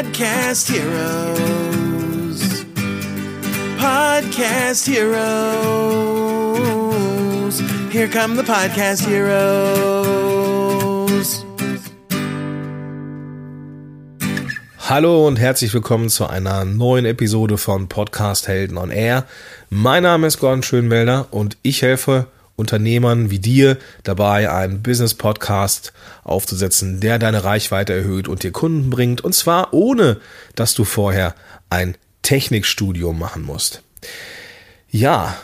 Podcast Heroes. Podcast Heroes. Here come the Podcast Heroes. Hallo und herzlich willkommen zu einer neuen Episode von Podcast Helden on Air. Mein Name ist Gordon Schönwelder und ich helfe Unternehmern wie dir dabei, einen Business-Podcast aufzusetzen, der deine Reichweite erhöht und dir Kunden bringt. Und zwar ohne, dass du vorher ein Technikstudium machen musst. Ja,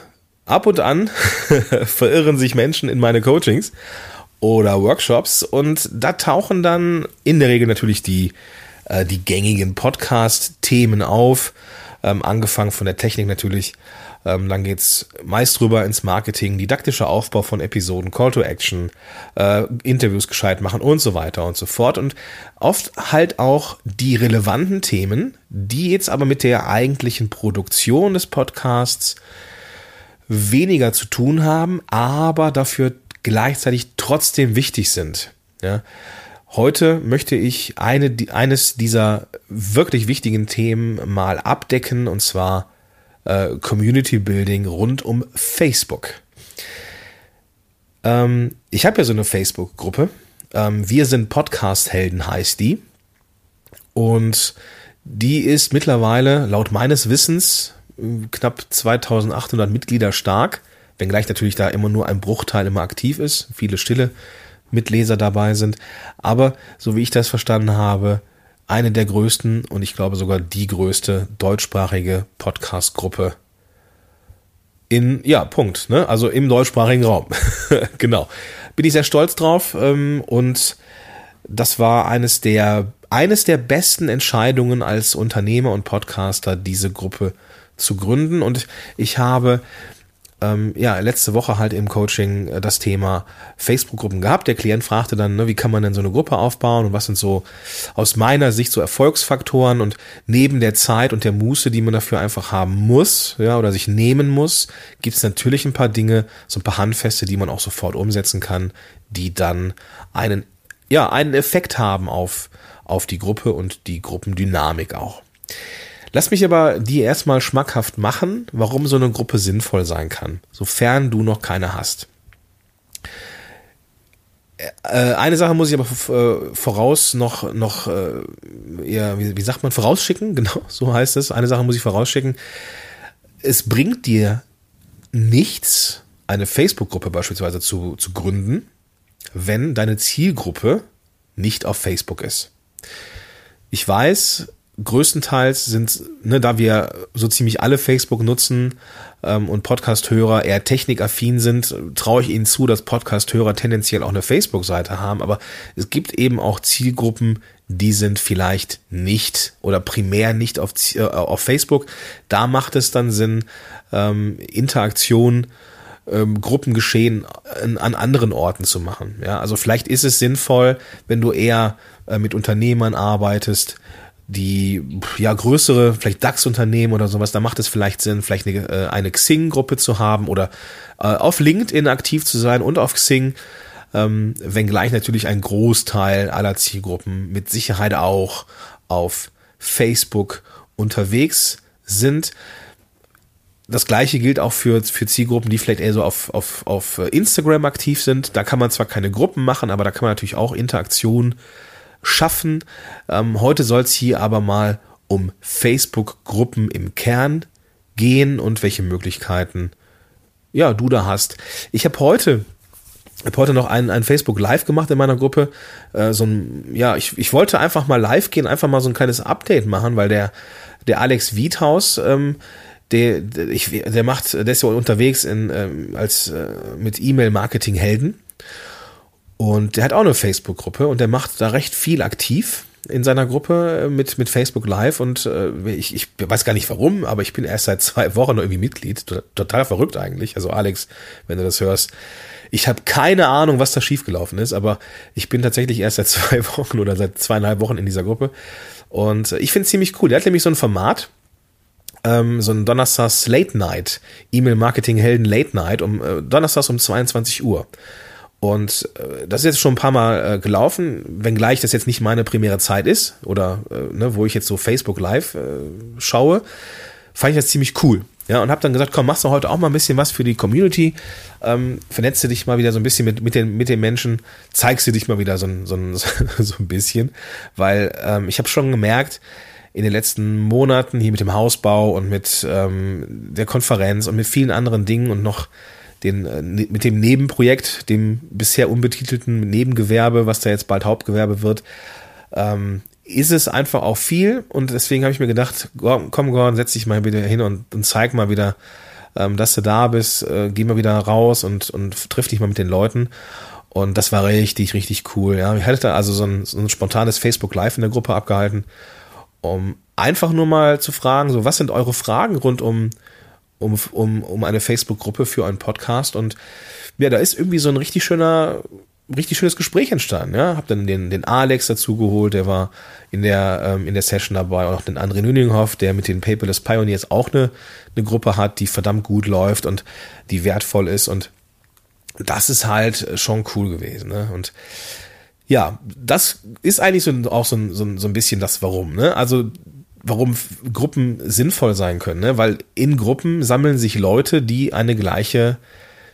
ab und an verirren sich Menschen in meine Coachings oder Workshops und da tauchen dann in der Regel natürlich die, äh, die gängigen Podcast-Themen auf, ähm, angefangen von der Technik natürlich ähm, dann geht's meist rüber ins Marketing, didaktischer Aufbau von Episoden, Call to Action, äh, Interviews gescheit machen und so weiter und so fort. Und oft halt auch die relevanten Themen, die jetzt aber mit der eigentlichen Produktion des Podcasts weniger zu tun haben, aber dafür gleichzeitig trotzdem wichtig sind. Ja. Heute möchte ich eine, eines dieser wirklich wichtigen Themen mal abdecken, und zwar äh, Community Building rund um Facebook. Ähm, ich habe ja so eine Facebook-Gruppe. Ähm, Wir sind Podcast-Helden heißt die. Und die ist mittlerweile laut meines Wissens knapp 2800 Mitglieder stark, wenngleich natürlich da immer nur ein Bruchteil immer aktiv ist, viele stille Mitleser dabei sind. Aber so wie ich das verstanden habe, eine der größten und ich glaube sogar die größte deutschsprachige Podcast-Gruppe in, ja, Punkt, ne? Also im deutschsprachigen Raum. genau. Bin ich sehr stolz drauf ähm, und das war eines der, eines der besten Entscheidungen als Unternehmer und Podcaster, diese Gruppe zu gründen und ich habe ähm, ja, letzte Woche halt im Coaching äh, das Thema Facebook-Gruppen gehabt. Der Klient fragte dann, ne, wie kann man denn so eine Gruppe aufbauen und was sind so aus meiner Sicht so Erfolgsfaktoren und neben der Zeit und der Muße, die man dafür einfach haben muss, ja, oder sich nehmen muss, gibt es natürlich ein paar Dinge, so ein paar Handfeste, die man auch sofort umsetzen kann, die dann einen, ja, einen Effekt haben auf, auf die Gruppe und die Gruppendynamik auch. Lass mich aber dir erstmal schmackhaft machen, warum so eine Gruppe sinnvoll sein kann, sofern du noch keine hast. Äh, eine Sache muss ich aber äh, voraus noch, noch äh, ja, wie sagt man, vorausschicken, genau, so heißt es. Eine Sache muss ich vorausschicken. Es bringt dir nichts, eine Facebook-Gruppe beispielsweise zu, zu gründen, wenn deine Zielgruppe nicht auf Facebook ist. Ich weiß, größtenteils sind, ne, da wir so ziemlich alle Facebook nutzen ähm, und Podcast-Hörer eher technikaffin sind, traue ich ihnen zu, dass Podcast-Hörer tendenziell auch eine Facebook-Seite haben. Aber es gibt eben auch Zielgruppen, die sind vielleicht nicht oder primär nicht auf, äh, auf Facebook. Da macht es dann Sinn, ähm, Interaktion ähm, Gruppengeschehen an, an anderen Orten zu machen. Ja, also vielleicht ist es sinnvoll, wenn du eher äh, mit Unternehmern arbeitest, die ja größere, vielleicht DAX-Unternehmen oder sowas, da macht es vielleicht Sinn, vielleicht eine, äh, eine Xing-Gruppe zu haben oder äh, auf LinkedIn aktiv zu sein und auf Xing, ähm, wenngleich natürlich ein Großteil aller Zielgruppen mit Sicherheit auch auf Facebook unterwegs sind. Das gleiche gilt auch für, für Zielgruppen, die vielleicht eher so auf, auf, auf Instagram aktiv sind. Da kann man zwar keine Gruppen machen, aber da kann man natürlich auch Interaktion schaffen. Ähm, heute soll es hier aber mal um Facebook-Gruppen im Kern gehen und welche Möglichkeiten ja du da hast. Ich habe heute habe heute noch ein, ein Facebook Live gemacht in meiner Gruppe. Äh, so ein, ja, ich, ich wollte einfach mal live gehen, einfach mal so ein kleines Update machen, weil der, der Alex Wiethaus, ähm, der, der, ich, der macht, der ist ja unterwegs in, ähm, als äh, mit E-Mail-Marketing-Helden. Und der hat auch eine Facebook-Gruppe und der macht da recht viel aktiv in seiner Gruppe äh, mit, mit Facebook Live und äh, ich, ich weiß gar nicht warum, aber ich bin erst seit zwei Wochen irgendwie Mitglied. Total verrückt eigentlich. Also Alex, wenn du das hörst, ich habe keine Ahnung, was da schiefgelaufen ist, aber ich bin tatsächlich erst seit zwei Wochen oder seit zweieinhalb Wochen in dieser Gruppe. Und ich finde es ziemlich cool. Der hat nämlich so ein Format, ähm, so ein Donnerstags Late Night, E-Mail-Marketing-Helden Late Night, um äh, Donnerstags um 22 Uhr. Und äh, das ist jetzt schon ein paar Mal äh, gelaufen, wenngleich das jetzt nicht meine primäre Zeit ist oder äh, ne, wo ich jetzt so Facebook Live schaue, fand ich das ziemlich cool. Ja, und habe dann gesagt, komm, machst du heute auch mal ein bisschen was für die Community, ähm, vernetze dich mal wieder so ein bisschen mit, mit, den, mit den Menschen, zeigst du dich mal wieder so, ein so, so ein bisschen, weil ähm, ich habe schon gemerkt, in den letzten Monaten hier mit dem Hausbau und mit ähm, der Konferenz und mit vielen anderen Dingen und noch den, äh, ne, mit dem Nebenprojekt, dem bisher unbetitelten Nebengewerbe, was da jetzt bald Hauptgewerbe wird, ähm, ist es einfach auch viel und deswegen habe ich mir gedacht, komm Gordon, setz dich mal wieder hin und, und zeig mal wieder, ähm, dass du da bist, äh, geh mal wieder raus und, und triff dich mal mit den Leuten. Und das war richtig, richtig cool. Ja, ich hatte da also so ein, so ein spontanes Facebook Live in der Gruppe abgehalten, um einfach nur mal zu fragen, so was sind eure Fragen rund um um, um, um eine Facebook-Gruppe für einen Podcast und ja, da ist irgendwie so ein richtig schöner richtig schönes Gespräch entstanden. Ja, habe dann den, den Alex dazu geholt, der war in der ähm, in der Session dabei, und auch den André Nüninghoff, der mit den Paperless Pioneers auch eine eine Gruppe hat, die verdammt gut läuft und die wertvoll ist und das ist halt schon cool gewesen. Ne? Und ja, das ist eigentlich so auch so, so, so ein bisschen das Warum. Ne? Also warum Gruppen sinnvoll sein können, ne? weil in Gruppen sammeln sich Leute, die eine gleiche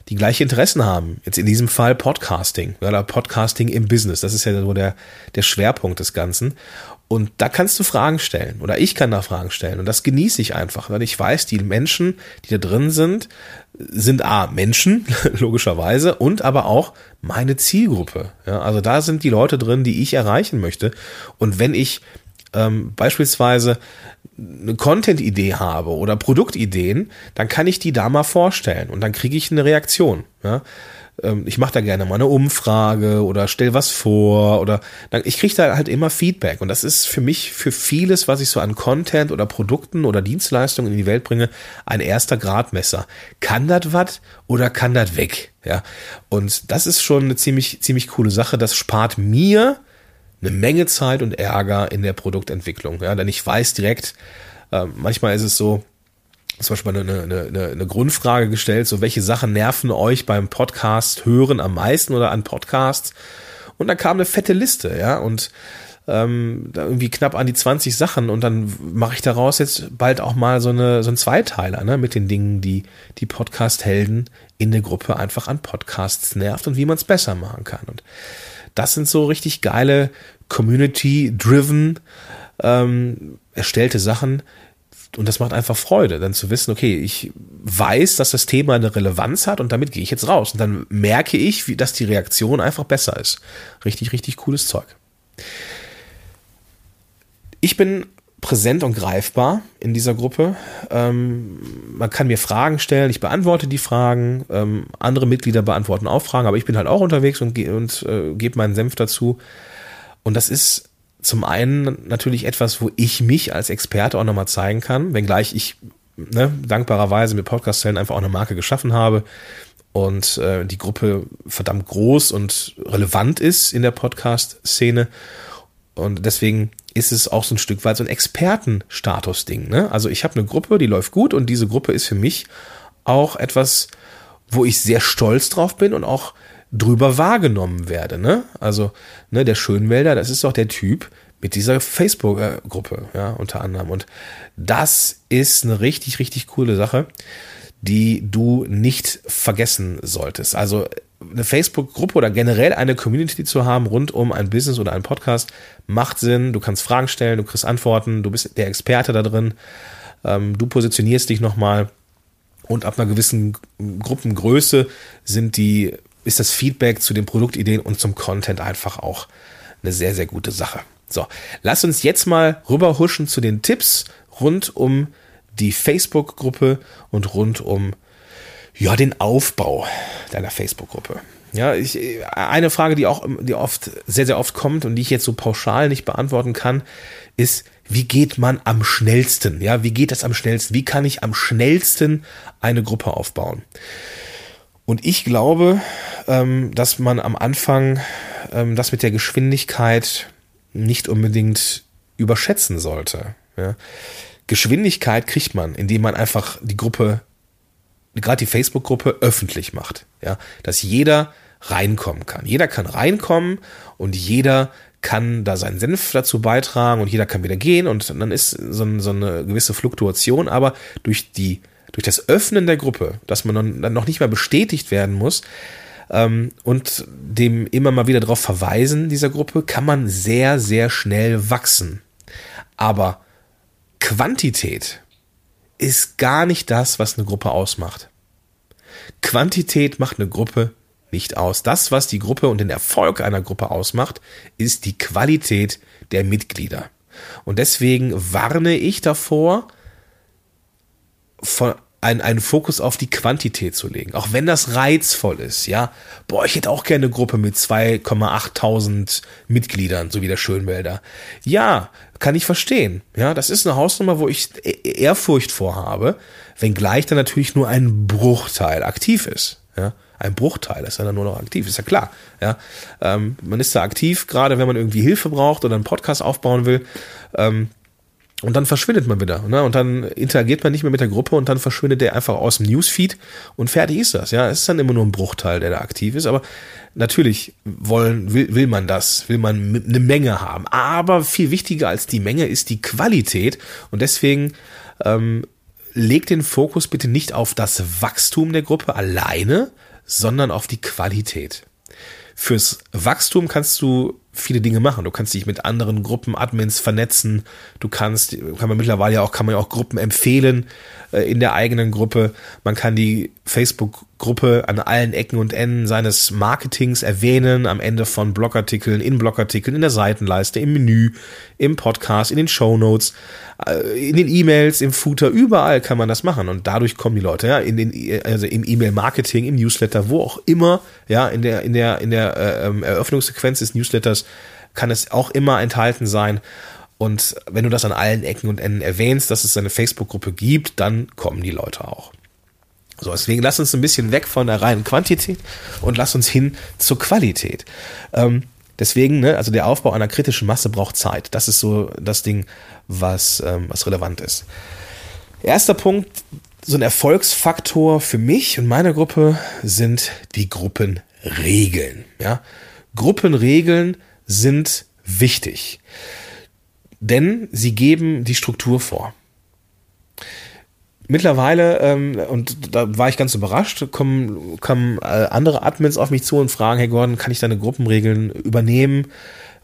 die gleiche Interessen haben. Jetzt in diesem Fall Podcasting oder Podcasting im Business. Das ist ja so der, der Schwerpunkt des Ganzen. Und da kannst du Fragen stellen oder ich kann da Fragen stellen und das genieße ich einfach, weil ich weiß, die Menschen, die da drin sind, sind A, Menschen, logischerweise, und aber auch meine Zielgruppe. Ja, also da sind die Leute drin, die ich erreichen möchte. Und wenn ich ähm, beispielsweise eine Content-Idee habe oder Produktideen, dann kann ich die da mal vorstellen und dann kriege ich eine Reaktion. Ja? Ähm, ich mache da gerne mal eine Umfrage oder stell was vor oder dann, ich kriege da halt immer Feedback und das ist für mich für vieles, was ich so an Content oder Produkten oder Dienstleistungen in die Welt bringe, ein erster Gradmesser. Kann das was oder kann das weg? Ja, und das ist schon eine ziemlich ziemlich coole Sache. Das spart mir eine Menge Zeit und Ärger in der Produktentwicklung. Ja, denn ich weiß direkt, äh, manchmal ist es so, zum Beispiel eine, eine, eine, eine Grundfrage gestellt, so welche Sachen nerven euch beim Podcast hören am meisten oder an Podcasts? Und dann kam eine fette Liste, ja, und ähm, da irgendwie knapp an die 20 Sachen und dann mache ich daraus jetzt bald auch mal so eine so ein Zweiteiler, ne, mit den Dingen, die die Podcast-Helden in der Gruppe einfach an Podcasts nervt und wie man es besser machen kann. Und das sind so richtig geile Community-driven ähm, erstellte Sachen. Und das macht einfach Freude, dann zu wissen, okay, ich weiß, dass das Thema eine Relevanz hat und damit gehe ich jetzt raus. Und dann merke ich, wie, dass die Reaktion einfach besser ist. Richtig, richtig cooles Zeug. Ich bin präsent und greifbar in dieser Gruppe. Ähm, man kann mir Fragen stellen, ich beantworte die Fragen, ähm, andere Mitglieder beantworten auch Fragen, aber ich bin halt auch unterwegs und, und äh, gebe meinen Senf dazu. Und das ist zum einen natürlich etwas, wo ich mich als Experte auch nochmal zeigen kann, wenngleich ich ne, dankbarerweise mit Podcast-Zellen einfach auch eine Marke geschaffen habe und äh, die Gruppe verdammt groß und relevant ist in der Podcast-Szene. Und deswegen ist es auch so ein Stück weit so ein Expertenstatus-Ding. Ne? Also ich habe eine Gruppe, die läuft gut und diese Gruppe ist für mich auch etwas, wo ich sehr stolz drauf bin und auch drüber wahrgenommen werde. Ne? Also ne, der Schönwälder, das ist doch der Typ mit dieser Facebook-Gruppe, ja, unter anderem. Und das ist eine richtig, richtig coole Sache, die du nicht vergessen solltest. Also eine Facebook-Gruppe oder generell eine Community zu haben rund um ein Business oder einen Podcast macht Sinn. Du kannst Fragen stellen, du kriegst Antworten, du bist der Experte da drin, ähm, du positionierst dich nochmal und ab einer gewissen Gruppengröße sind die, ist das Feedback zu den Produktideen und zum Content einfach auch eine sehr, sehr gute Sache. So, lass uns jetzt mal rüberhuschen zu den Tipps rund um die Facebook-Gruppe und rund um ja, den Aufbau deiner Facebook-Gruppe. Ja, ich, eine Frage, die auch, die oft, sehr, sehr oft kommt und die ich jetzt so pauschal nicht beantworten kann, ist, wie geht man am schnellsten? Ja, wie geht das am schnellsten? Wie kann ich am schnellsten eine Gruppe aufbauen? Und ich glaube, ähm, dass man am Anfang ähm, das mit der Geschwindigkeit nicht unbedingt überschätzen sollte. Geschwindigkeit kriegt man, indem man einfach die Gruppe gerade die Facebook-Gruppe öffentlich macht. Ja, dass jeder reinkommen kann. Jeder kann reinkommen und jeder kann da seinen Senf dazu beitragen und jeder kann wieder gehen und dann ist so, so eine gewisse Fluktuation, aber durch die durch das Öffnen der Gruppe, dass man dann noch nicht mal bestätigt werden muss ähm, und dem immer mal wieder darauf verweisen dieser Gruppe, kann man sehr sehr schnell wachsen. Aber Quantität ist gar nicht das, was eine Gruppe ausmacht. Quantität macht eine Gruppe nicht aus. Das, was die Gruppe und den Erfolg einer Gruppe ausmacht, ist die Qualität der Mitglieder. Und deswegen warne ich davor, von einen, Fokus auf die Quantität zu legen. Auch wenn das reizvoll ist, ja. Boah, ich hätte auch gerne eine Gruppe mit 2,8000 Mitgliedern, so wie der Schönwälder. Ja, kann ich verstehen. Ja, das ist eine Hausnummer, wo ich e-, Ehrfurcht vorhabe, wenngleich dann natürlich nur ein Bruchteil aktiv ist. Ja, ein Bruchteil ist dann nur noch aktiv, ist ja klar. Ja, ähm, man ist da aktiv, gerade wenn man irgendwie Hilfe braucht oder einen Podcast aufbauen will. Ähm, und dann verschwindet man wieder. Ne? Und dann interagiert man nicht mehr mit der Gruppe und dann verschwindet der einfach aus dem Newsfeed und fertig ist das. Ja, es ist dann immer nur ein Bruchteil, der da aktiv ist. Aber natürlich wollen, will, will man das, will man eine Menge haben. Aber viel wichtiger als die Menge ist die Qualität. Und deswegen ähm, legt den Fokus bitte nicht auf das Wachstum der Gruppe alleine, sondern auf die Qualität. Fürs Wachstum kannst du viele Dinge machen. Du kannst dich mit anderen Gruppen, Admins vernetzen. Du kannst, kann man mittlerweile auch, kann man ja auch Gruppen empfehlen äh, in der eigenen Gruppe. Man kann die Facebook-Gruppe an allen Ecken und Enden seines Marketings erwähnen, am Ende von Blogartikeln, in Blogartikeln, in der Seitenleiste, im Menü, im Podcast, in den Show Notes, äh, in den E-Mails, im Footer, überall kann man das machen und dadurch kommen die Leute, ja, in den, also im E-Mail-Marketing, im Newsletter, wo auch immer, ja, in der, in der, in der äh, ähm, Eröffnungssequenz des Newsletters kann es auch immer enthalten sein. Und wenn du das an allen Ecken und Enden erwähnst, dass es eine Facebook-Gruppe gibt, dann kommen die Leute auch. So, deswegen lass uns ein bisschen weg von der reinen Quantität und lass uns hin zur Qualität. Ähm, deswegen, ne, also der Aufbau einer kritischen Masse braucht Zeit. Das ist so das Ding, was, ähm, was relevant ist. Erster Punkt, so ein Erfolgsfaktor für mich und meine Gruppe sind die Gruppenregeln. Ja, Gruppenregeln sind wichtig, denn sie geben die Struktur vor. Mittlerweile, ähm, und da war ich ganz überrascht, kommen, kommen äh, andere Admins auf mich zu und fragen, hey Gordon, kann ich deine Gruppenregeln übernehmen?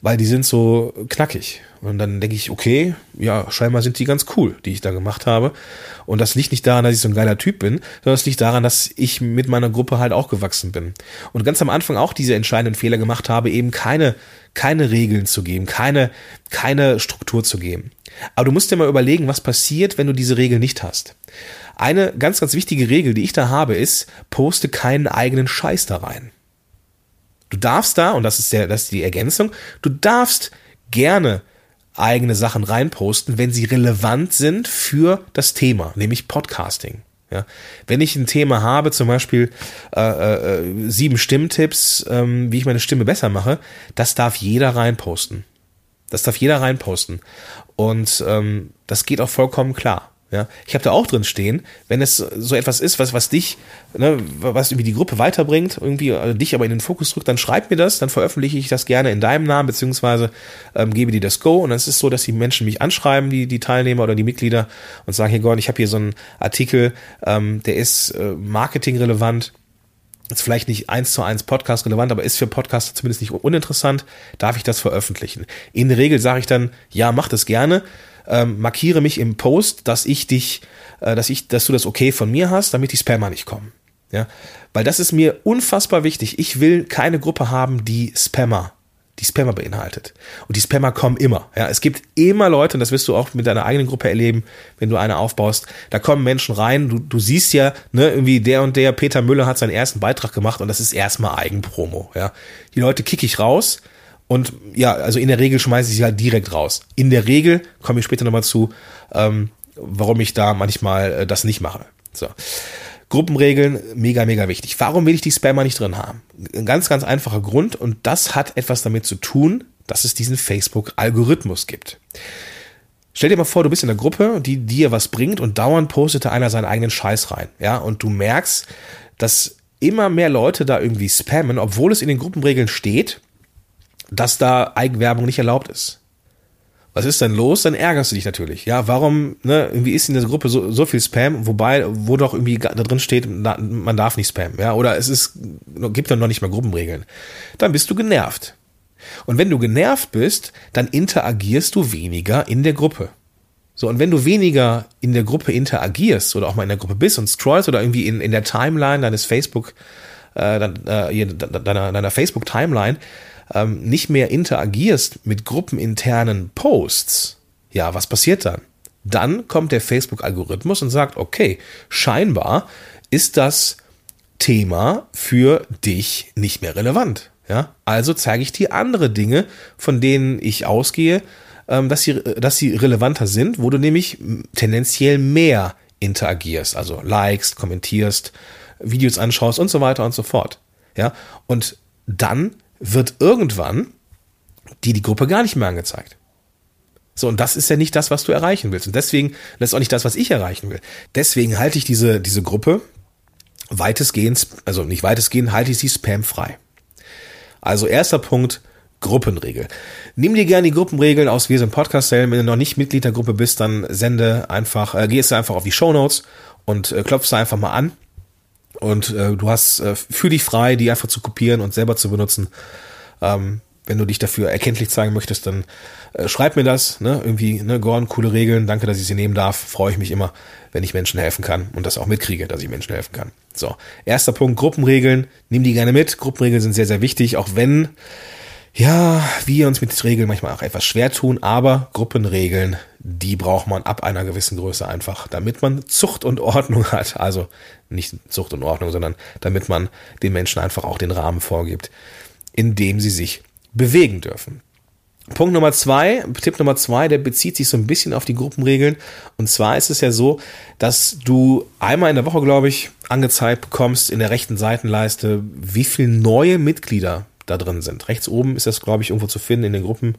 Weil die sind so knackig. Und dann denke ich, okay, ja, scheinbar sind die ganz cool, die ich da gemacht habe. Und das liegt nicht daran, dass ich so ein geiler Typ bin, sondern es liegt daran, dass ich mit meiner Gruppe halt auch gewachsen bin. Und ganz am Anfang auch diese entscheidenden Fehler gemacht habe, eben keine, keine Regeln zu geben, keine, keine Struktur zu geben. Aber du musst dir mal überlegen, was passiert, wenn du diese Regel nicht hast. Eine ganz, ganz wichtige Regel, die ich da habe, ist, poste keinen eigenen Scheiß da rein. Du darfst da, und das ist, der, das ist die Ergänzung, du darfst gerne eigene Sachen reinposten, wenn sie relevant sind für das Thema, nämlich Podcasting. Ja, wenn ich ein Thema habe, zum Beispiel äh, äh, sieben Stimmtipps, ähm, wie ich meine Stimme besser mache, das darf jeder reinposten. Das darf jeder reinposten. Und ähm, das geht auch vollkommen klar. Ja, ich habe da auch drin stehen, wenn es so etwas ist, was, was dich, ne, was irgendwie die Gruppe weiterbringt, irgendwie also dich aber in den Fokus drückt, dann schreib mir das, dann veröffentliche ich das gerne in deinem Namen, beziehungsweise ähm, gebe dir das Go. Und dann ist es so, dass die Menschen mich anschreiben, die, die Teilnehmer oder die Mitglieder, und sagen, hey Gordon, ich habe hier so einen Artikel, ähm, der ist äh, marketingrelevant, ist vielleicht nicht eins zu eins Podcast relevant, aber ist für Podcaster zumindest nicht uninteressant, darf ich das veröffentlichen? In der Regel sage ich dann, ja, mach das gerne ähm, markiere mich im Post, dass ich dich, äh, dass ich, dass du das okay von mir hast, damit die Spammer nicht kommen. Ja, weil das ist mir unfassbar wichtig. Ich will keine Gruppe haben, die Spammer, die Spammer beinhaltet. Und die Spammer kommen immer. Ja, es gibt immer Leute, und das wirst du auch mit deiner eigenen Gruppe erleben, wenn du eine aufbaust. Da kommen Menschen rein. Du, du siehst ja, ne, irgendwie der und der Peter Müller hat seinen ersten Beitrag gemacht und das ist erstmal Eigenpromo. Ja, die Leute kicke ich raus und ja, also in der Regel schmeiße ich sie halt direkt raus. In der Regel komme ich später nochmal zu, ähm, warum ich da manchmal äh, das nicht mache. So. Gruppenregeln, mega, mega wichtig. Warum will ich die Spammer nicht drin haben? Ein ganz, ganz einfacher Grund und das hat etwas damit zu tun, dass es diesen Facebook-Algorithmus gibt. Stell dir mal vor, du bist in einer Gruppe, die dir was bringt und dauernd postete einer seinen eigenen Scheiß rein. Ja, und du merkst, dass immer mehr Leute da irgendwie spammen, obwohl es in den Gruppenregeln steht, dass da Eigenwerbung nicht erlaubt ist. Was ist denn los? Dann ärgerst du dich natürlich. Ja, warum, ne, irgendwie ist in der Gruppe so, so viel Spam, wobei, wo doch irgendwie da drin steht, man darf nicht spammen, ja, oder es ist, gibt dann noch nicht mal Gruppenregeln. Dann bist du genervt. Und wenn du genervt bist, dann interagierst du weniger in der Gruppe. So, und wenn du weniger in der Gruppe interagierst oder auch mal in der Gruppe bist und scrollst oder irgendwie in, in der Timeline deines Facebook, äh, äh deiner, deiner Facebook-Timeline ähm, nicht mehr interagierst mit gruppeninternen Posts, ja, was passiert dann? Dann kommt der Facebook-Algorithmus und sagt, okay, scheinbar ist das Thema für dich nicht mehr relevant. Ja, also zeige ich dir andere Dinge, von denen ich ausgehe, ähm, dass sie, dass sie relevanter sind, wo du nämlich tendenziell mehr interagierst, also likest, kommentierst, Videos anschaust und so weiter und so fort. Ja, und dann wird irgendwann die die Gruppe gar nicht mehr angezeigt. So, und das ist ja nicht das, was du erreichen willst. Und deswegen, das ist auch nicht das, was ich erreichen will. Deswegen halte ich diese, diese Gruppe weitestgehend, also nicht weitestgehend, halte ich sie spamfrei. Also erster Punkt, Gruppenregel. Nimm dir gerne die Gruppenregeln aus Wir sind Podcast Wenn du noch nicht Mitglied der Gruppe bist, dann sende einfach, äh, gehst du einfach auf die Show Notes und äh, klopfst da einfach mal an. Und äh, du hast, äh, für dich frei, die einfach zu kopieren und selber zu benutzen. Ähm, wenn du dich dafür erkenntlich zeigen möchtest, dann äh, schreib mir das. Ne? Irgendwie, ne, Gordon, coole Regeln, danke, dass ich sie nehmen darf. Freue ich mich immer, wenn ich Menschen helfen kann und das auch mitkriege, dass ich Menschen helfen kann. So, erster Punkt, Gruppenregeln. Nimm die gerne mit. Gruppenregeln sind sehr, sehr wichtig, auch wenn ja, wir uns mit Regeln manchmal auch etwas schwer tun, aber Gruppenregeln, die braucht man ab einer gewissen Größe einfach, damit man Zucht und Ordnung hat. Also nicht Zucht und Ordnung, sondern damit man den Menschen einfach auch den Rahmen vorgibt, in dem sie sich bewegen dürfen. Punkt Nummer zwei, Tipp Nummer zwei, der bezieht sich so ein bisschen auf die Gruppenregeln. Und zwar ist es ja so, dass du einmal in der Woche, glaube ich, angezeigt bekommst in der rechten Seitenleiste, wie viele neue Mitglieder da drin sind. Rechts oben ist das, glaube ich, irgendwo zu finden in den Gruppen,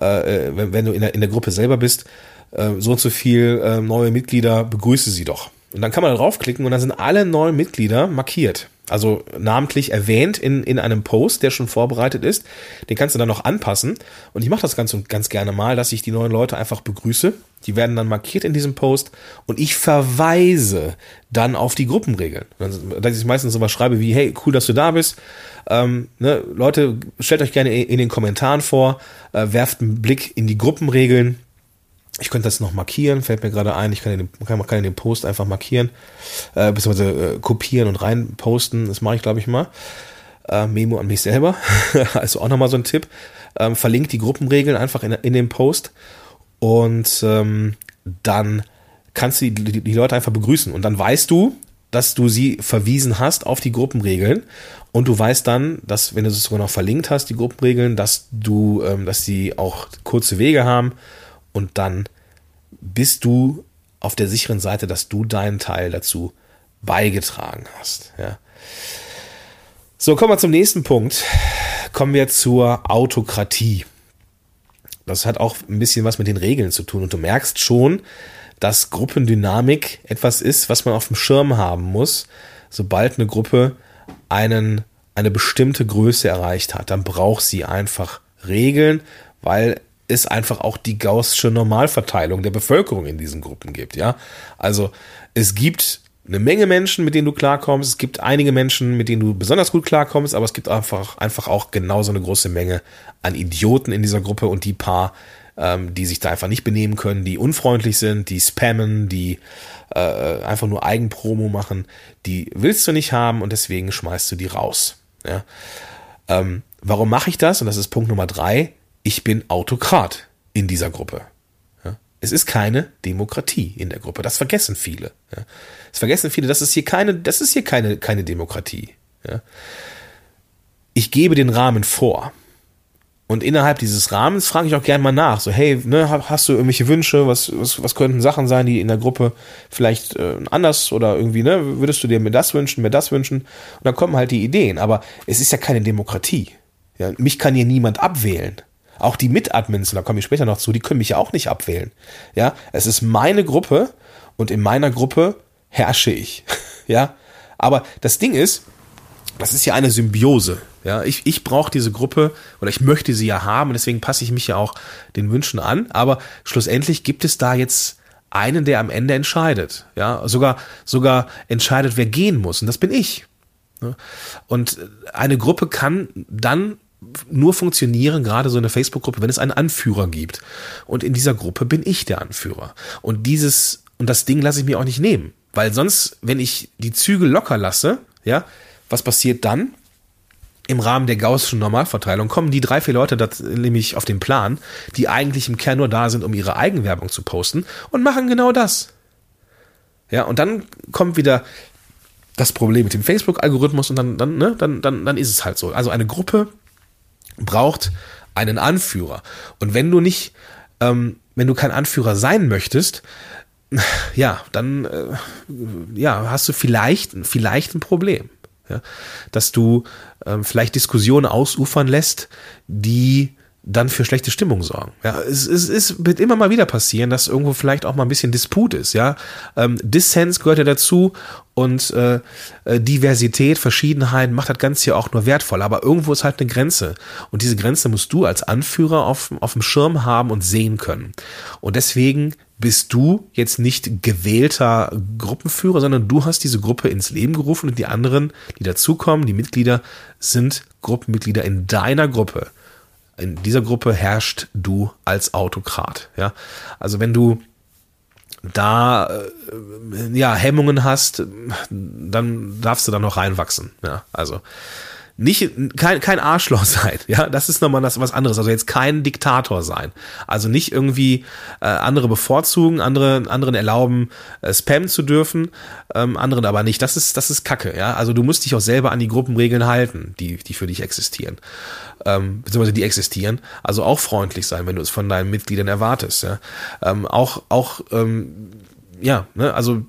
äh, äh, wenn, wenn, du in der, in der Gruppe selber bist, äh, so und so viel äh, neue Mitglieder, begrüße sie doch. Und dann kann man da draufklicken und dann sind alle neuen Mitglieder markiert. Also namentlich erwähnt in, in einem Post, der schon vorbereitet ist. Den kannst du dann noch anpassen. Und ich mache das ganz, ganz gerne mal, dass ich die neuen Leute einfach begrüße. Die werden dann markiert in diesem Post und ich verweise dann auf die Gruppenregeln. Dass ich meistens sowas schreibe wie, hey, cool, dass du da bist. Ähm, ne, Leute, stellt euch gerne in den Kommentaren vor, äh, werft einen Blick in die Gruppenregeln ich könnte das noch markieren, fällt mir gerade ein. Ich kann, den, kann, kann den Post einfach markieren, äh, beziehungsweise äh, kopieren und rein posten. Das mache ich, glaube ich, mal. Äh, Memo an mich selber. also auch nochmal so ein Tipp. Ähm, verlinkt die Gruppenregeln einfach in, in dem Post und ähm, dann kannst du die, die Leute einfach begrüßen. Und dann weißt du, dass du sie verwiesen hast auf die Gruppenregeln und du weißt dann, dass wenn du es sogar noch verlinkt hast, die Gruppenregeln, dass du, ähm, dass sie auch kurze Wege haben und dann bist du auf der sicheren Seite, dass du deinen Teil dazu beigetragen hast. Ja. So, kommen wir zum nächsten Punkt. Kommen wir zur Autokratie. Das hat auch ein bisschen was mit den Regeln zu tun und du merkst schon, dass Gruppendynamik etwas ist, was man auf dem Schirm haben muss, sobald eine Gruppe einen, eine bestimmte Größe erreicht hat. Dann braucht sie einfach Regeln, weil es einfach auch die gaußsche Normalverteilung der Bevölkerung in diesen Gruppen gibt, ja. Also es gibt eine Menge Menschen, mit denen du klarkommst. Es gibt einige Menschen, mit denen du besonders gut klarkommst, aber es gibt einfach, einfach auch genauso eine große Menge an Idioten in dieser Gruppe und die paar, ähm, die sich da einfach nicht benehmen können, die unfreundlich sind, die spammen, die äh, einfach nur Eigenpromo machen, die willst du nicht haben und deswegen schmeißt du die raus. Ja? Ähm, warum mache ich das? Und das ist Punkt Nummer drei ich bin Autokrat in dieser Gruppe. Es ist keine Demokratie in der Gruppe. Das vergessen viele. Das vergessen viele. Das ist hier keine, das ist hier keine, keine Demokratie. Ich gebe den Rahmen vor. Und innerhalb dieses Rahmens frage ich auch gerne mal nach. So, hey, ne, hast du irgendwelche Wünsche? Was, was, was könnten Sachen sein, die in der Gruppe vielleicht äh, anders oder irgendwie, ne, würdest du dir mir das wünschen, mir das wünschen? Und dann kommen halt die Ideen. Aber es ist ja keine Demokratie. Ja, mich kann hier niemand abwählen. Auch die Mitadmins, da komme ich später noch zu, die können mich ja auch nicht abwählen. Ja, es ist meine Gruppe und in meiner Gruppe herrsche ich. Ja, Aber das Ding ist, das ist ja eine Symbiose. Ja, ich, ich brauche diese Gruppe oder ich möchte sie ja haben und deswegen passe ich mich ja auch den Wünschen an. Aber schlussendlich gibt es da jetzt einen, der am Ende entscheidet. Ja, sogar, sogar entscheidet, wer gehen muss. Und das bin ich. Und eine Gruppe kann dann nur funktionieren, gerade so eine Facebook-Gruppe, wenn es einen Anführer gibt. Und in dieser Gruppe bin ich der Anführer. Und dieses, und das Ding lasse ich mir auch nicht nehmen. Weil sonst, wenn ich die Zügel locker lasse, ja, was passiert dann? Im Rahmen der gaußschen Normalverteilung kommen die drei, vier Leute das, nämlich auf den Plan, die eigentlich im Kern nur da sind, um ihre Eigenwerbung zu posten und machen genau das. Ja, und dann kommt wieder das Problem mit dem Facebook-Algorithmus und dann, dann, ne, dann, dann, dann ist es halt so. Also eine Gruppe braucht einen Anführer. Und wenn du nicht, ähm, wenn du kein Anführer sein möchtest, ja, dann äh, ja, hast du vielleicht, vielleicht ein Problem. Ja? Dass du ähm, vielleicht Diskussionen ausufern lässt, die dann für schlechte Stimmung sorgen. Ja, es, es, es wird immer mal wieder passieren, dass irgendwo vielleicht auch mal ein bisschen Disput ist. Ja, ähm, Dissens gehört ja dazu und äh, äh, Diversität, Verschiedenheit macht das Ganze ja auch nur wertvoll. Aber irgendwo ist halt eine Grenze und diese Grenze musst du als Anführer auf, auf dem Schirm haben und sehen können. Und deswegen bist du jetzt nicht gewählter Gruppenführer, sondern du hast diese Gruppe ins Leben gerufen und die anderen, die dazukommen, die Mitglieder, sind Gruppenmitglieder in deiner Gruppe. In dieser Gruppe herrscht du als Autokrat. Ja, also wenn du da äh, ja Hemmungen hast, dann darfst du da noch reinwachsen. Ja, also nicht kein, kein Arschloch sein, ja, das ist nochmal das was anderes. Also jetzt kein Diktator sein. Also nicht irgendwie äh, andere bevorzugen, andere, anderen erlauben, äh, spammen zu dürfen, ähm, anderen aber nicht. Das ist, das ist Kacke, ja. Also du musst dich auch selber an die Gruppenregeln halten, die, die für dich existieren. Ähm, beziehungsweise die existieren. Also auch freundlich sein, wenn du es von deinen Mitgliedern erwartest, ja. Ähm, auch, auch, ähm, ja, ne, also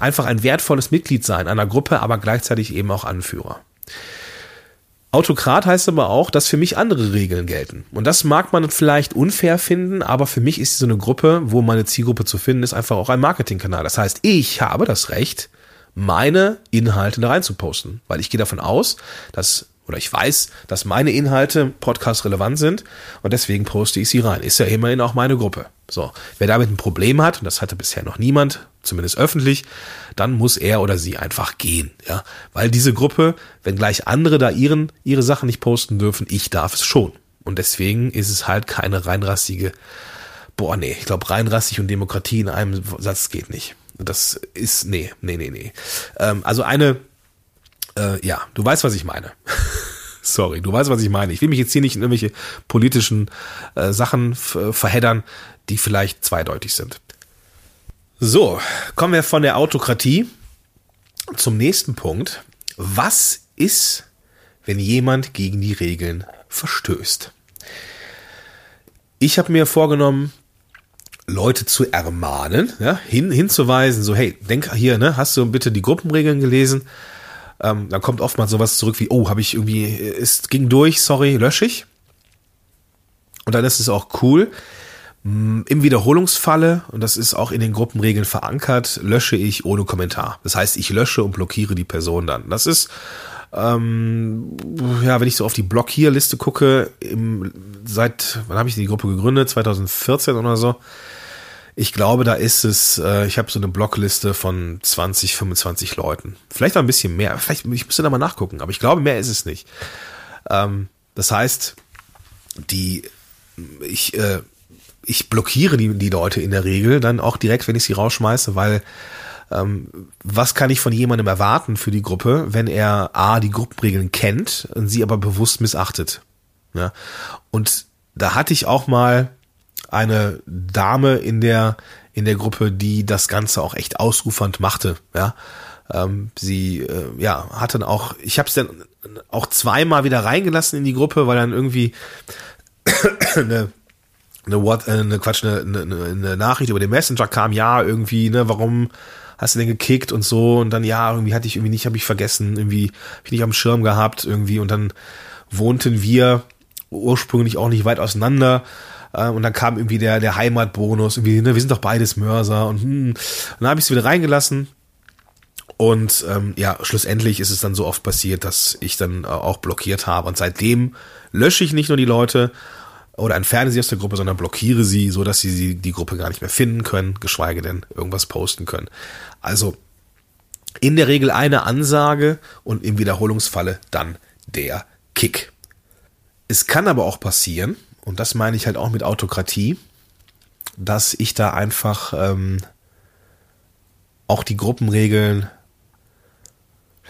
einfach ein wertvolles Mitglied sein einer Gruppe, aber gleichzeitig eben auch Anführer. Autokrat heißt aber auch, dass für mich andere Regeln gelten. Und das mag man vielleicht unfair finden, aber für mich ist so eine Gruppe, wo meine Zielgruppe zu finden ist, einfach auch ein Marketingkanal. Das heißt, ich habe das Recht, meine Inhalte da rein zu posten, weil ich gehe davon aus, dass oder ich weiß, dass meine Inhalte Podcast relevant sind und deswegen poste ich sie rein. Ist ja immerhin auch meine Gruppe. So, wer damit ein Problem hat, und das hatte bisher noch niemand, zumindest öffentlich, dann muss er oder sie einfach gehen, ja, weil diese Gruppe, wenn gleich andere da ihren ihre Sachen nicht posten dürfen, ich darf es schon. Und deswegen ist es halt keine reinrassige Boah, nee, ich glaube reinrassig und Demokratie in einem Satz geht nicht. Das ist nee, nee, nee, nee. Ähm, also eine äh, ja, du weißt, was ich meine. Sorry, du weißt, was ich meine. Ich will mich jetzt hier nicht in irgendwelche politischen äh, Sachen verheddern, die vielleicht zweideutig sind. So, kommen wir von der Autokratie zum nächsten Punkt. Was ist, wenn jemand gegen die Regeln verstößt? Ich habe mir vorgenommen, Leute zu ermahnen, ja, hin, hinzuweisen, so, hey, denk hier, ne, hast du bitte die Gruppenregeln gelesen? Ähm, dann kommt oftmals sowas zurück wie, oh, habe ich irgendwie, es ging durch, sorry, lösche ich. Und dann ist es auch cool. Mm, Im Wiederholungsfalle, und das ist auch in den Gruppenregeln verankert, lösche ich ohne Kommentar. Das heißt, ich lösche und blockiere die Person dann. Das ist, ähm, ja, wenn ich so auf die Blockierliste gucke, im, seit, wann habe ich die Gruppe gegründet? 2014 oder so ich glaube, da ist es, äh, ich habe so eine Blockliste von 20, 25 Leuten. Vielleicht auch ein bisschen mehr. Vielleicht, ich müsste da mal nachgucken, aber ich glaube, mehr ist es nicht. Ähm, das heißt, die, ich, äh, ich blockiere die, die Leute in der Regel dann auch direkt, wenn ich sie rausschmeiße, weil ähm, was kann ich von jemandem erwarten für die Gruppe, wenn er A, die Gruppenregeln kennt und sie aber bewusst missachtet. Ja? Und da hatte ich auch mal eine Dame in der in der Gruppe, die das Ganze auch echt ausufernd machte. Ja, ähm, sie äh, ja hat dann auch, ich habe es dann auch zweimal wieder reingelassen in die Gruppe, weil dann irgendwie eine eine, What, äh, eine Quatsch, eine, eine, eine Nachricht über den Messenger kam, ja, irgendwie, ne, warum hast du denn gekickt und so? Und dann, ja, irgendwie hatte ich irgendwie nicht, habe ich vergessen, irgendwie hab ich nicht am Schirm gehabt, irgendwie. Und dann wohnten wir ursprünglich auch nicht weit auseinander und dann kam irgendwie der, der Heimatbonus, irgendwie, ne, wir sind doch beides Mörser und hm, dann habe ich es wieder reingelassen. Und ähm, ja, schlussendlich ist es dann so oft passiert, dass ich dann äh, auch blockiert habe. Und seitdem lösche ich nicht nur die Leute oder entferne sie aus der Gruppe, sondern blockiere sie, so dass sie die Gruppe gar nicht mehr finden können, geschweige denn irgendwas posten können. Also in der Regel eine Ansage und im Wiederholungsfalle dann der Kick. Es kann aber auch passieren, und das meine ich halt auch mit Autokratie, dass ich da einfach ähm, auch die Gruppenregeln,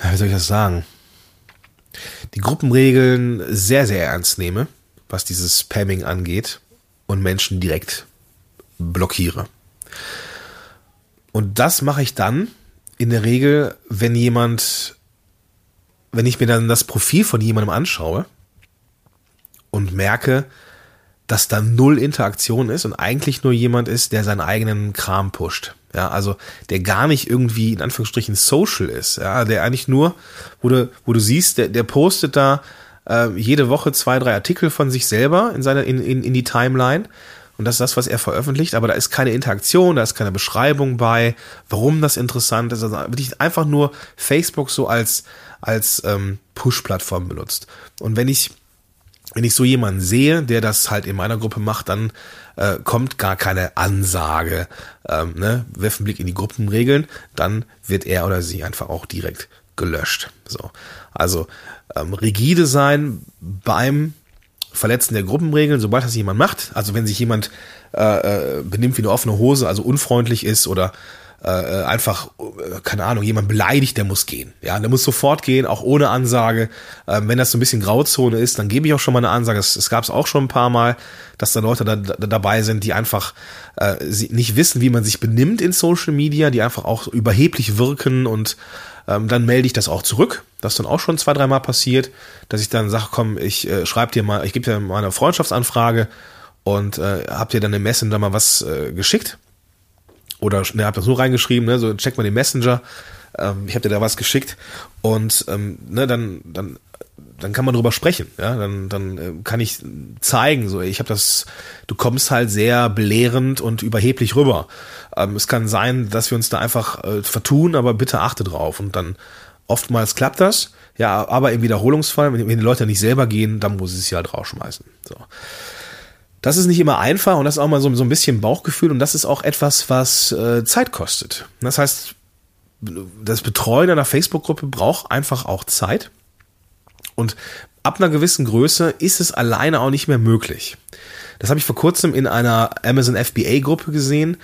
ja, wie soll ich das sagen, die Gruppenregeln sehr, sehr ernst nehme, was dieses Spamming angeht und Menschen direkt blockiere. Und das mache ich dann in der Regel, wenn jemand, wenn ich mir dann das Profil von jemandem anschaue und merke, dass da null Interaktion ist und eigentlich nur jemand ist, der seinen eigenen Kram pusht. Ja, also der gar nicht irgendwie in Anführungsstrichen social ist, ja, der eigentlich nur, wo du, wo du siehst, der, der postet da äh, jede Woche zwei, drei Artikel von sich selber in seine, in, in, in die Timeline. Und das ist das, was er veröffentlicht, aber da ist keine Interaktion, da ist keine Beschreibung bei, warum das interessant ist. Also wirklich einfach nur Facebook so als, als ähm, Push-Plattform benutzt. Und wenn ich wenn ich so jemanden sehe, der das halt in meiner Gruppe macht, dann äh, kommt gar keine Ansage. Ähm, ne? Wirf einen Blick in die Gruppenregeln, dann wird er oder sie einfach auch direkt gelöscht. So, also ähm, rigide sein beim Verletzen der Gruppenregeln, sobald das jemand macht. Also wenn sich jemand äh, äh benimmt wie eine offene Hose, also unfreundlich ist oder äh, äh, einfach, äh, keine Ahnung, jemand beleidigt, der muss gehen. Ja, der muss sofort gehen, auch ohne Ansage. Ähm, wenn das so ein bisschen Grauzone ist, dann gebe ich auch schon mal eine Ansage. Es, gab es auch schon ein paar Mal, dass da Leute da, da, dabei sind, die einfach äh, nicht wissen, wie man sich benimmt in Social Media, die einfach auch überheblich wirken und ähm, dann melde ich das auch zurück. Das ist dann auch schon zwei, dreimal passiert, dass ich dann sage, komm, ich äh, schreibe dir mal, ich gebe dir mal eine Freundschaftsanfrage und äh, hab dir dann im Messenger mal was äh, geschickt oder ne, hab das so reingeschrieben, ne, so check mal den Messenger. Ähm, ich habe dir da was geschickt und ähm, ne, dann dann dann kann man drüber sprechen, ja, dann dann äh, kann ich zeigen, so ich habe das, du kommst halt sehr belehrend und überheblich rüber. Ähm, es kann sein, dass wir uns da einfach äh, vertun, aber bitte achte drauf und dann oftmals klappt das, ja, aber im Wiederholungsfall, wenn, wenn die Leute nicht selber gehen, dann muss ich sie halt rausschmeißen. So. Das ist nicht immer einfach und das ist auch mal so, so ein bisschen Bauchgefühl und das ist auch etwas, was äh, Zeit kostet. Das heißt, das Betreuen einer Facebook-Gruppe braucht einfach auch Zeit und ab einer gewissen Größe ist es alleine auch nicht mehr möglich. Das habe ich vor kurzem in einer Amazon FBA-Gruppe gesehen.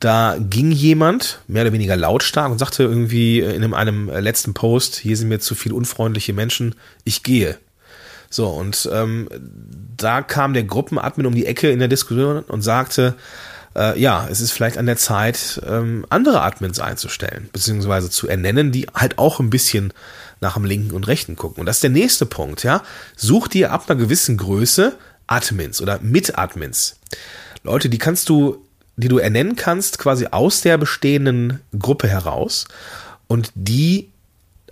Da ging jemand, mehr oder weniger lautstark, und sagte irgendwie in einem, einem letzten Post, hier sind mir zu viele unfreundliche Menschen, ich gehe. So, und ähm, da kam der Gruppenadmin um die Ecke in der Diskussion und sagte, äh, ja, es ist vielleicht an der Zeit, ähm, andere Admins einzustellen, beziehungsweise zu ernennen, die halt auch ein bisschen nach dem linken und rechten gucken. Und das ist der nächste Punkt, ja. Such dir ab einer gewissen Größe Admins oder Mit-Admins. Leute, die kannst du, die du ernennen kannst, quasi aus der bestehenden Gruppe heraus und die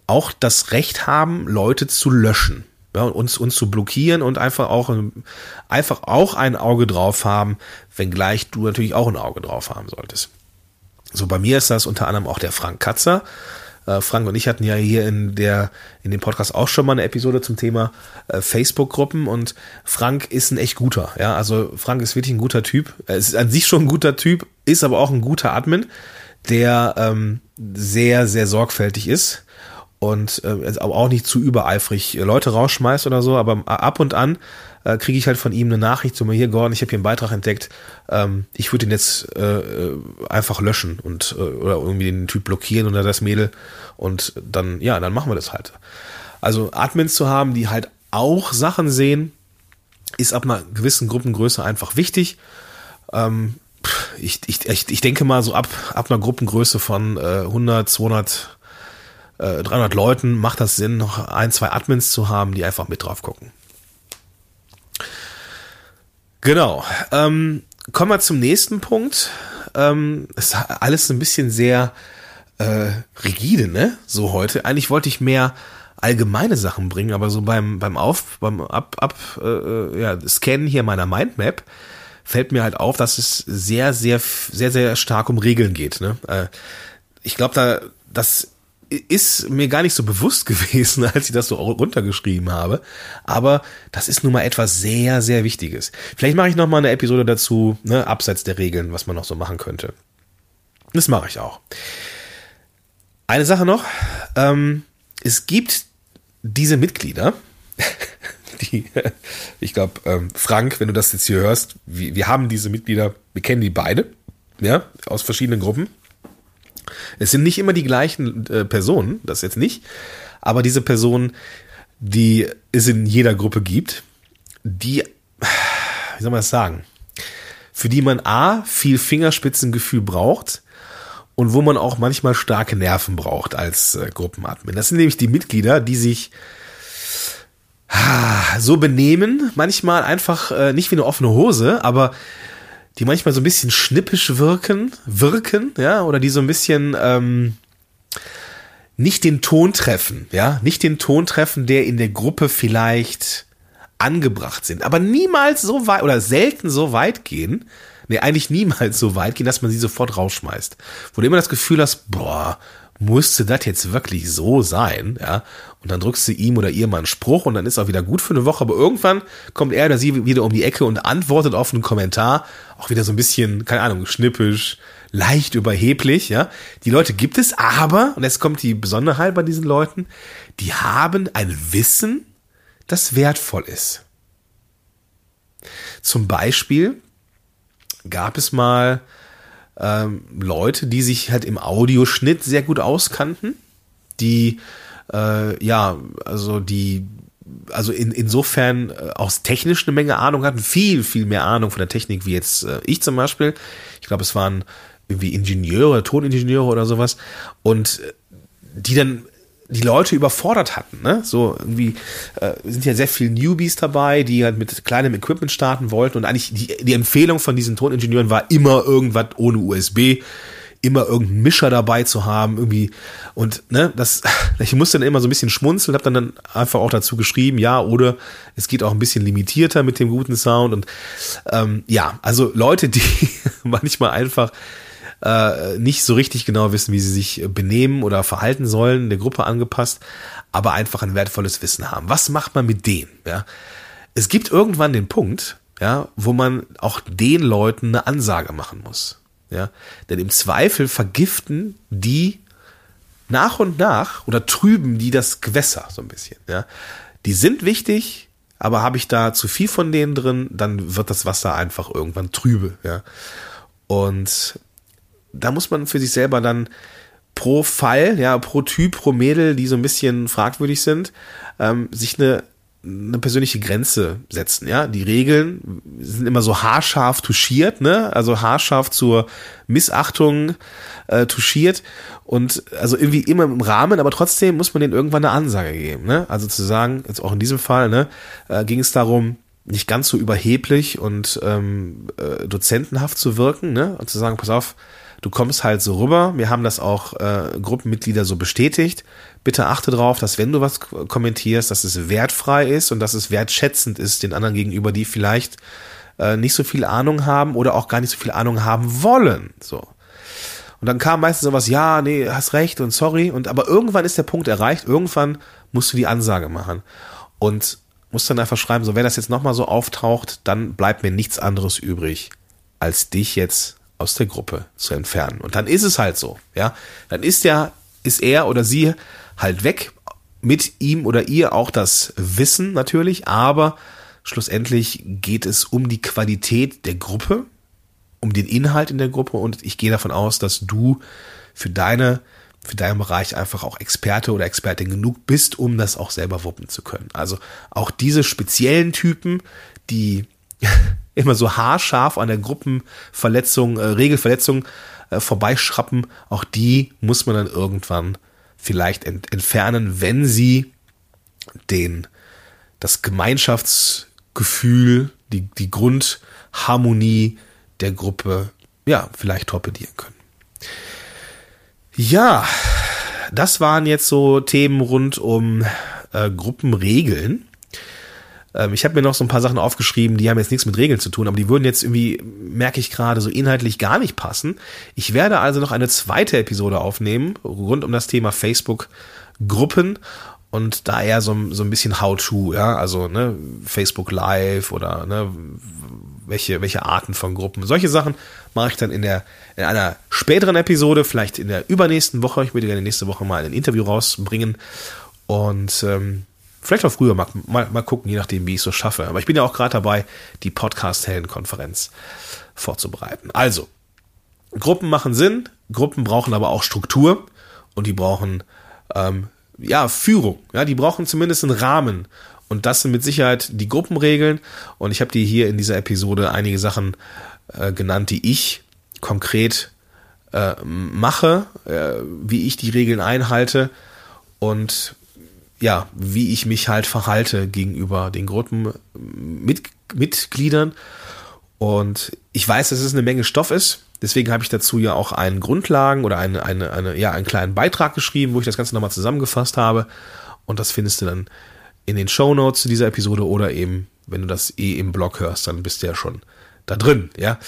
auch das Recht haben, Leute zu löschen ja, uns, uns zu blockieren und einfach auch, einfach auch ein Auge drauf haben, wenngleich du natürlich auch ein Auge drauf haben solltest. So, bei mir ist das unter anderem auch der Frank Katzer. Äh, Frank und ich hatten ja hier in der, in dem Podcast auch schon mal eine Episode zum Thema äh, Facebook-Gruppen und Frank ist ein echt guter, ja. Also Frank ist wirklich ein guter Typ. Er ist an sich schon ein guter Typ, ist aber auch ein guter Admin, der ähm, sehr, sehr sorgfältig ist und äh, auch nicht zu übereifrig Leute rausschmeißt oder so, aber ab und an äh, kriege ich halt von ihm eine Nachricht so mal hier Gordon, ich habe hier einen Beitrag entdeckt, ähm, ich würde ihn jetzt äh, äh, einfach löschen und äh, oder irgendwie den Typ blockieren oder das Mädel und dann ja, dann machen wir das halt. Also Admins zu haben, die halt auch Sachen sehen, ist ab einer gewissen Gruppengröße einfach wichtig. Ähm, ich, ich, ich denke mal so ab, ab einer Gruppengröße von äh, 100, 200 300 äh, Leuten macht das Sinn, noch ein, zwei Admins zu haben, die einfach mit drauf gucken. Genau. Ähm, kommen wir zum nächsten Punkt. Ähm, ist alles ein bisschen sehr äh, rigide, ne? So heute. Eigentlich wollte ich mehr allgemeine Sachen bringen, aber so beim beim Auf beim ab ab äh, äh ja Scannen hier meiner Mindmap fällt mir halt auf, dass es sehr sehr sehr sehr stark um Regeln geht. Ne? Äh, ich glaube da, dass ist mir gar nicht so bewusst gewesen, als ich das so runtergeschrieben habe. Aber das ist nun mal etwas sehr, sehr Wichtiges. Vielleicht mache ich noch mal eine Episode dazu, ne, abseits der Regeln, was man noch so machen könnte. Das mache ich auch. Eine Sache noch. Ähm, es gibt diese Mitglieder, die, ich glaube, ähm, Frank, wenn du das jetzt hier hörst, wir, wir haben diese Mitglieder, wir kennen die beide, ja, aus verschiedenen Gruppen. Es sind nicht immer die gleichen äh, Personen, das jetzt nicht, aber diese Personen, die es in jeder Gruppe gibt, die, wie soll man das sagen, für die man A, viel Fingerspitzengefühl braucht und wo man auch manchmal starke Nerven braucht als äh, Gruppenadmin. Das sind nämlich die Mitglieder, die sich ah, so benehmen, manchmal einfach äh, nicht wie eine offene Hose, aber die manchmal so ein bisschen schnippisch wirken, wirken, ja, oder die so ein bisschen ähm, nicht den Ton treffen, ja, nicht den Ton treffen, der in der Gruppe vielleicht angebracht sind, aber niemals so weit oder selten so weit gehen, nee, eigentlich niemals so weit gehen, dass man sie sofort rausschmeißt. Wo du immer das Gefühl hast, boah, musste das jetzt wirklich so sein, ja? Und dann drückst du ihm oder ihr mal einen Spruch und dann ist auch wieder gut für eine Woche, aber irgendwann kommt er oder sie wieder um die Ecke und antwortet auf einen Kommentar, auch wieder so ein bisschen, keine Ahnung, schnippisch, leicht überheblich, ja? Die Leute gibt es, aber, und jetzt kommt die Besonderheit bei diesen Leuten, die haben ein Wissen, das wertvoll ist. Zum Beispiel gab es mal ähm, Leute, die sich halt im Audioschnitt sehr gut auskannten, die äh, ja, also die also in, insofern äh, auch technisch eine Menge Ahnung hatten, viel, viel mehr Ahnung von der Technik wie jetzt äh, ich zum Beispiel. Ich glaube, es waren irgendwie Ingenieure, Toningenieure oder sowas und äh, die dann die Leute überfordert hatten. Ne? So irgendwie äh, sind ja sehr viele Newbies dabei, die halt mit kleinem Equipment starten wollten und eigentlich die, die Empfehlung von diesen Toningenieuren war immer irgendwas ohne USB, immer irgendeinen Mischer dabei zu haben, irgendwie und ne, das ich musste dann immer so ein bisschen schmunzeln, habe dann, dann einfach auch dazu geschrieben, ja, oder es geht auch ein bisschen limitierter mit dem guten Sound und ähm, ja, also Leute, die manchmal einfach äh, nicht so richtig genau wissen, wie sie sich benehmen oder verhalten sollen, der Gruppe angepasst, aber einfach ein wertvolles Wissen haben. Was macht man mit denen? Ja? Es gibt irgendwann den Punkt, ja, wo man auch den Leuten eine Ansage machen muss. Ja? Denn im Zweifel vergiften die nach und nach oder trüben die das Gewässer so ein bisschen. Ja? Die sind wichtig, aber habe ich da zu viel von denen drin, dann wird das Wasser einfach irgendwann trübe. Ja? Und da muss man für sich selber dann pro Fall, ja, pro Typ, pro Mädel, die so ein bisschen fragwürdig sind, ähm, sich eine, eine persönliche Grenze setzen, ja. Die Regeln sind immer so haarscharf touchiert, ne? Also haarscharf zur Missachtung äh, touchiert und also irgendwie immer im Rahmen, aber trotzdem muss man denen irgendwann eine Ansage geben, ne? Also zu sagen, jetzt auch in diesem Fall, ne, äh, ging es darum, nicht ganz so überheblich und ähm, äh, dozentenhaft zu wirken, ne? Und zu sagen, pass auf, du kommst halt so rüber. Wir haben das auch äh, Gruppenmitglieder so bestätigt. Bitte achte darauf, dass wenn du was kommentierst, dass es wertfrei ist und dass es wertschätzend ist den anderen gegenüber, die vielleicht äh, nicht so viel Ahnung haben oder auch gar nicht so viel Ahnung haben wollen. So. Und dann kam meistens sowas, ja, nee, hast recht und sorry. Und aber irgendwann ist der Punkt erreicht, irgendwann musst du die Ansage machen. Und musst dann einfach schreiben, so wenn das jetzt nochmal so auftaucht, dann bleibt mir nichts anderes übrig, als dich jetzt aus der Gruppe zu entfernen. Und dann ist es halt so, ja. Dann ist ja, ist er oder sie halt weg. Mit ihm oder ihr auch das Wissen natürlich, aber schlussendlich geht es um die Qualität der Gruppe, um den Inhalt in der Gruppe und ich gehe davon aus, dass du für deine für deinen Bereich einfach auch Experte oder Expertin genug bist, um das auch selber wuppen zu können. Also auch diese speziellen Typen, die immer so haarscharf an der Gruppenverletzung, äh, Regelverletzung äh, vorbeischrappen, auch die muss man dann irgendwann vielleicht ent entfernen, wenn sie den, das Gemeinschaftsgefühl, die, die Grundharmonie der Gruppe, ja, vielleicht torpedieren können. Ja, das waren jetzt so Themen rund um äh, Gruppenregeln. Ähm, ich habe mir noch so ein paar Sachen aufgeschrieben, die haben jetzt nichts mit Regeln zu tun, aber die würden jetzt irgendwie, merke ich gerade, so inhaltlich gar nicht passen. Ich werde also noch eine zweite Episode aufnehmen, rund um das Thema Facebook-Gruppen und da eher so, so ein bisschen How-to, ja, also ne, Facebook Live oder ne, welche, welche Arten von Gruppen. Solche Sachen mache ich dann in der in einer späteren Episode, vielleicht in der übernächsten Woche. Ich würde gerne nächste Woche mal ein Interview rausbringen und ähm, vielleicht auch früher mal, mal, mal gucken, je nachdem, wie ich es so schaffe. Aber ich bin ja auch gerade dabei, die Podcast-Helden-Konferenz vorzubereiten. Also, Gruppen machen Sinn, Gruppen brauchen aber auch Struktur und die brauchen ähm, ja Führung. Ja, die brauchen zumindest einen Rahmen. Und das sind mit Sicherheit die Gruppenregeln. Und ich habe dir hier in dieser Episode einige Sachen äh, genannt, die ich konkret äh, mache, äh, wie ich die Regeln einhalte und ja, wie ich mich halt verhalte gegenüber den Gruppenmitgliedern. Und ich weiß, dass es eine Menge Stoff ist. Deswegen habe ich dazu ja auch einen Grundlagen oder eine, eine, eine, ja, einen kleinen Beitrag geschrieben, wo ich das Ganze nochmal zusammengefasst habe. Und das findest du dann in den Show Notes zu dieser Episode oder eben, wenn du das eh im Blog hörst, dann bist du ja schon da drin, ja.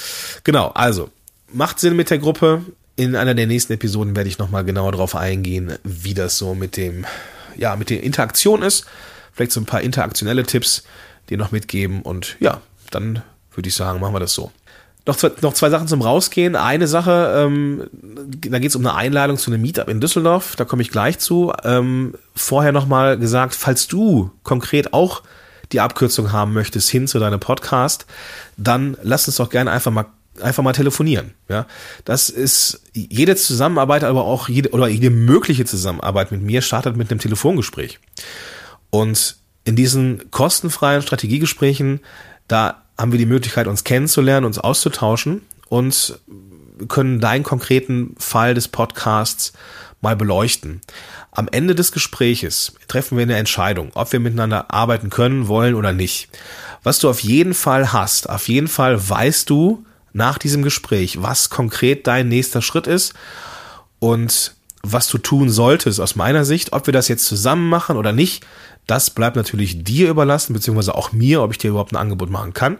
Genau, also, macht Sinn mit der Gruppe. In einer der nächsten Episoden werde ich nochmal genauer darauf eingehen, wie das so mit dem, ja, mit der Interaktion ist. Vielleicht so ein paar interaktionelle Tipps dir noch mitgeben und ja, dann würde ich sagen, machen wir das so. Noch zwei, noch zwei Sachen zum Rausgehen. Eine Sache, ähm, da geht es um eine Einladung zu einem Meetup in Düsseldorf, da komme ich gleich zu. Ähm, vorher nochmal gesagt, falls du konkret auch die Abkürzung haben möchtest hin zu deinem Podcast, dann lass uns doch gerne einfach mal einfach mal telefonieren. Ja, das ist jede Zusammenarbeit, aber auch jede oder jede mögliche Zusammenarbeit mit mir startet mit einem Telefongespräch. Und in diesen kostenfreien Strategiegesprächen, da haben wir die Möglichkeit, uns kennenzulernen, uns auszutauschen und können deinen konkreten Fall des Podcasts mal beleuchten. Am Ende des Gespräches treffen wir eine Entscheidung, ob wir miteinander arbeiten können, wollen oder nicht. Was du auf jeden Fall hast, auf jeden Fall weißt du nach diesem Gespräch, was konkret dein nächster Schritt ist und was du tun solltest aus meiner Sicht. Ob wir das jetzt zusammen machen oder nicht, das bleibt natürlich dir überlassen, beziehungsweise auch mir, ob ich dir überhaupt ein Angebot machen kann.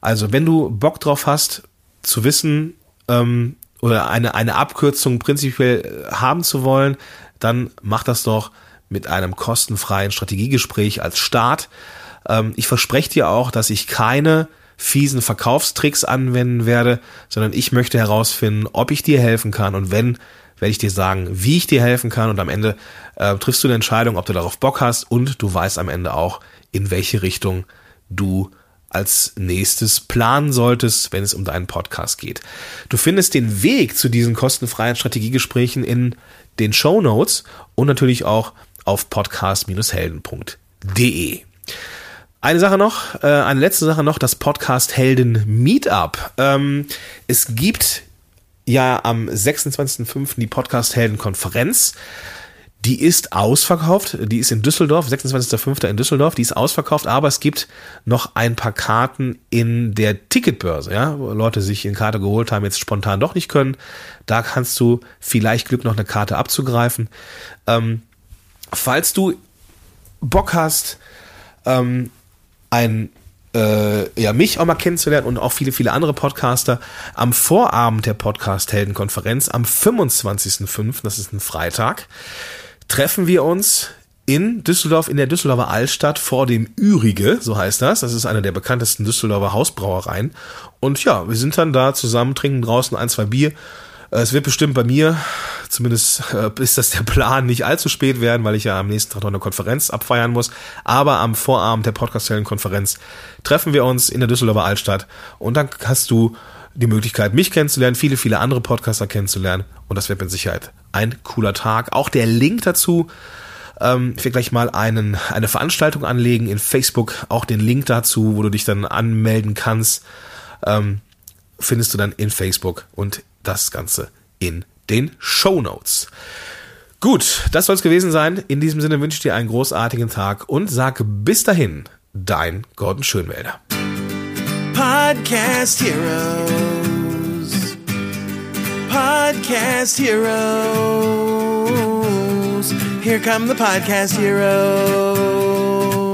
Also wenn du Bock drauf hast, zu wissen ähm, oder eine, eine Abkürzung prinzipiell äh, haben zu wollen, dann mach das doch mit einem kostenfreien Strategiegespräch als Start. Ähm, ich verspreche dir auch, dass ich keine fiesen Verkaufstricks anwenden werde, sondern ich möchte herausfinden, ob ich dir helfen kann und wenn, werde ich dir sagen, wie ich dir helfen kann und am Ende äh, triffst du eine Entscheidung, ob du darauf Bock hast und du weißt am Ende auch, in welche Richtung du als nächstes planen solltest, wenn es um deinen Podcast geht. Du findest den Weg zu diesen kostenfreien Strategiegesprächen in den Show Notes und natürlich auch auf podcast-helden.de. Eine Sache noch, äh, eine letzte Sache noch, das Podcast Helden Meetup. Ähm, es gibt ja am 26.05. die Podcast Helden Konferenz. Die ist ausverkauft, die ist in Düsseldorf, 26.05. in Düsseldorf, die ist ausverkauft, aber es gibt noch ein paar Karten in der Ticketbörse, ja, wo Leute sich eine Karte geholt haben, jetzt spontan doch nicht können. Da kannst du vielleicht Glück noch eine Karte abzugreifen. Ähm, falls du Bock hast, ähm, ein äh, ja, mich auch mal kennenzulernen und auch viele, viele andere Podcaster am Vorabend der Podcast-Heldenkonferenz am 25.05., das ist ein Freitag, treffen wir uns in Düsseldorf, in der Düsseldorfer Altstadt vor dem Ürige, so heißt das. Das ist eine der bekanntesten Düsseldorfer Hausbrauereien. Und ja, wir sind dann da zusammen, trinken draußen ein, zwei Bier. Äh, es wird bestimmt bei mir, zumindest äh, ist das der Plan, nicht allzu spät werden, weil ich ja am nächsten Tag noch eine Konferenz abfeiern muss. Aber am Vorabend der Podcast-Konferenz treffen wir uns in der Düsseldorfer Altstadt und dann hast du die Möglichkeit, mich kennenzulernen, viele, viele andere Podcaster kennenzulernen und das wird mit Sicherheit ein cooler Tag. Auch der Link dazu ähm, ich werde gleich mal einen, eine Veranstaltung anlegen in Facebook, auch den Link dazu, wo du dich dann anmelden kannst, ähm, findest du dann in Facebook und das Ganze in den Show Notes. Gut, das soll es gewesen sein. In diesem Sinne wünsche ich dir einen großartigen Tag und sag bis dahin, dein Gordon Schönwälder. Podcast Heroes. Podcast Heroes. Here come the Podcast Heroes.